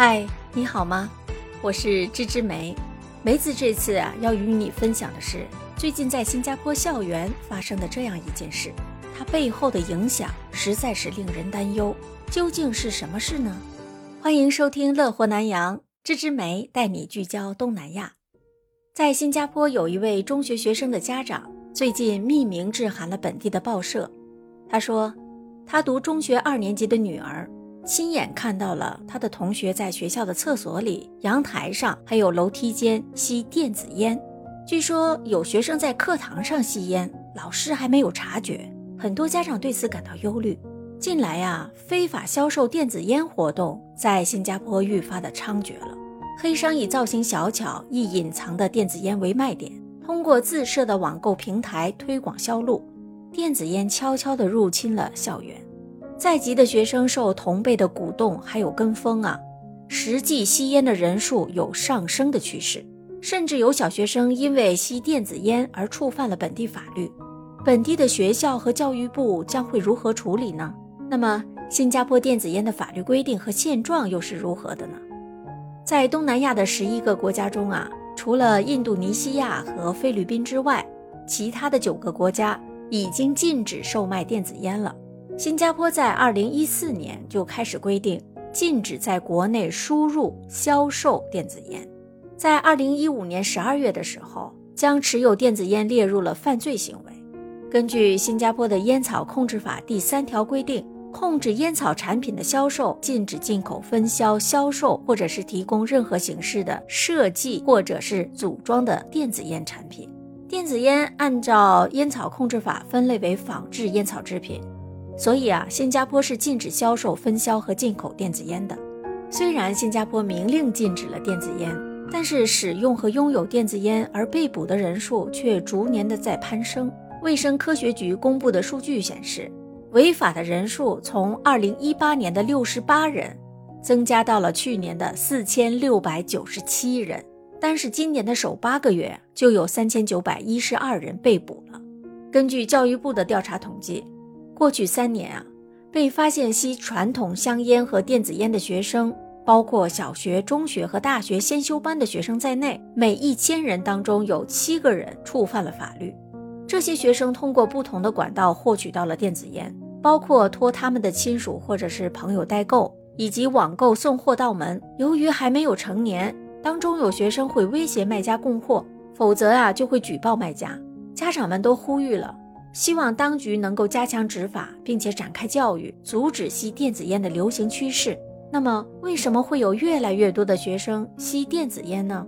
嗨，你好吗？我是芝芝梅。梅子这次啊，要与你分享的是最近在新加坡校园发生的这样一件事，它背后的影响实在是令人担忧。究竟是什么事呢？欢迎收听《乐活南洋》，芝芝梅带你聚焦东南亚。在新加坡，有一位中学学生的家长最近匿名致函了本地的报社，他说，他读中学二年级的女儿。亲眼看到了他的同学在学校的厕所里、阳台上，还有楼梯间吸电子烟。据说有学生在课堂上吸烟，老师还没有察觉。很多家长对此感到忧虑。近来呀，非法销售电子烟活动在新加坡愈发的猖獗了。黑商以造型小巧、易隐藏的电子烟为卖点，通过自设的网购平台推广销路，电子烟悄悄地入侵了校园。在籍的学生受同辈的鼓动，还有跟风啊，实际吸烟的人数有上升的趋势，甚至有小学生因为吸电子烟而触犯了本地法律。本地的学校和教育部将会如何处理呢？那么，新加坡电子烟的法律规定和现状又是如何的呢？在东南亚的十一个国家中啊，除了印度尼西亚和菲律宾之外，其他的九个国家已经禁止售卖电子烟了。新加坡在二零一四年就开始规定禁止在国内输入销售电子烟，在二零一五年十二月的时候，将持有电子烟列入了犯罪行为。根据新加坡的烟草控制法第三条规定，控制烟草产品的销售，禁止进口、分销、销售或者是提供任何形式的设计或者是组装的电子烟产品。电子烟按照烟草控制法分类为仿制烟草制品。所以啊，新加坡是禁止销售、分销和进口电子烟的。虽然新加坡明令禁止了电子烟，但是使用和拥有电子烟而被捕的人数却逐年的在攀升。卫生科学局公布的数据显示，违法的人数从2018年的68人，增加到了去年的4697人。单是今年的首八个月，就有3912人被捕了。根据教育部的调查统计。过去三年啊，被发现吸传统香烟和电子烟的学生，包括小学、中学和大学先修班的学生在内，每一千人当中有七个人触犯了法律。这些学生通过不同的管道获取到了电子烟，包括托他们的亲属或者是朋友代购，以及网购送货到门。由于还没有成年，当中有学生会威胁卖家供货，否则啊就会举报卖家。家长们都呼吁了。希望当局能够加强执法，并且展开教育，阻止吸电子烟的流行趋势。那么，为什么会有越来越多的学生吸电子烟呢？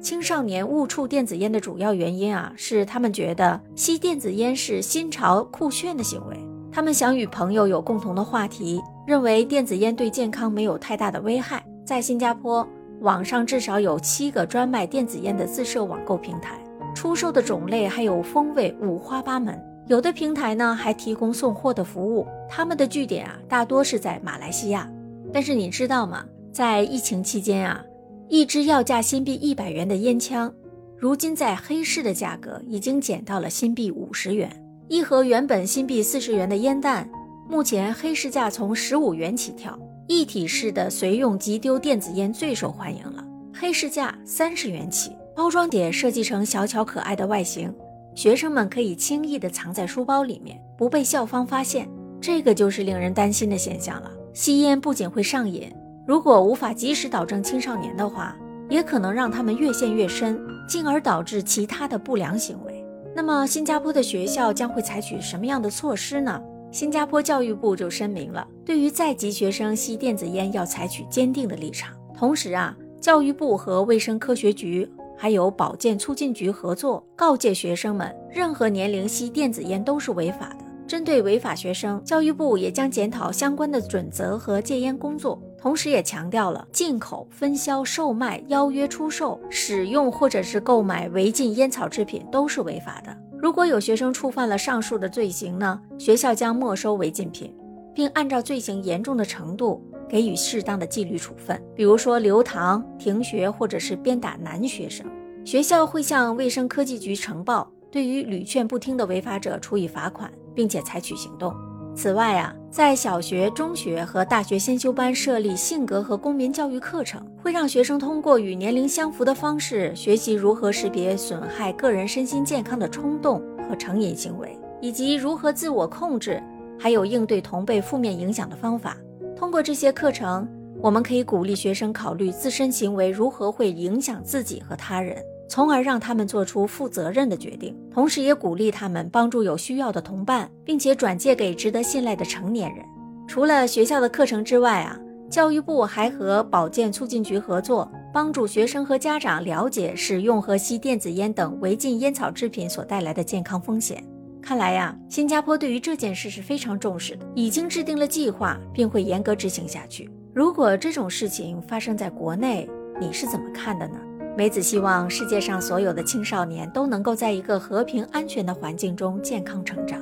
青少年误触电子烟的主要原因啊，是他们觉得吸电子烟是新潮酷炫的行为。他们想与朋友有共同的话题，认为电子烟对健康没有太大的危害。在新加坡，网上至少有七个专卖电子烟的自设网购平台，出售的种类还有风味五花八门。有的平台呢还提供送货的服务，他们的据点啊大多是在马来西亚。但是你知道吗？在疫情期间啊，一支要价新币一百元的烟枪，如今在黑市的价格已经减到了新币五十元。一盒原本新币四十元的烟弹，目前黑市价从十五元起跳。一体式的随用即丢电子烟最受欢迎了，黑市价三十元起。包装点设计成小巧可爱的外形。学生们可以轻易地藏在书包里面，不被校方发现。这个就是令人担心的现象了。吸烟不仅会上瘾，如果无法及时导正青少年的话，也可能让他们越陷越深，进而导致其他的不良行为。那么，新加坡的学校将会采取什么样的措施呢？新加坡教育部就声明了，对于在籍学生吸电子烟要采取坚定的立场。同时啊，教育部和卫生科学局。还有保健促进局合作，告诫学生们，任何年龄吸电子烟都是违法的。针对违法学生，教育部也将检讨相关的准则和戒烟工作，同时也强调了进口、分销、售卖、邀约出售、使用或者是购买违禁烟草制品都是违法的。如果有学生触犯了上述的罪行呢，学校将没收违禁品，并按照罪行严重的程度。给予适当的纪律处分，比如说留堂、停学，或者是鞭打男学生。学校会向卫生科技局呈报，对于屡劝不听的违法者处以罚款，并且采取行动。此外啊，在小学、中学和大学先修班设立性格和公民教育课程，会让学生通过与年龄相符的方式学习如何识别损害个人身心健康的冲动和成瘾行为，以及如何自我控制，还有应对同辈负面影响的方法。通过这些课程，我们可以鼓励学生考虑自身行为如何会影响自己和他人。从而让他们做出负责任的决定，同时也鼓励他们帮助有需要的同伴，并且转借给值得信赖的成年人。除了学校的课程之外啊，教育部还和保健促进局合作，帮助学生和家长了解使用和吸电子烟等违禁烟草制品所带来的健康风险。看来呀，新加坡对于这件事是非常重视的，已经制定了计划，并会严格执行下去。如果这种事情发生在国内，你是怎么看的呢？梅子希望世界上所有的青少年都能够在一个和平安全的环境中健康成长。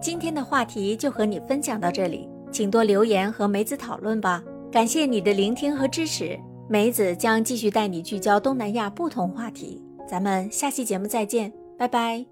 今天的话题就和你分享到这里，请多留言和梅子讨论吧。感谢你的聆听和支持，梅子将继续带你聚焦东南亚不同话题。咱们下期节目再见，拜拜。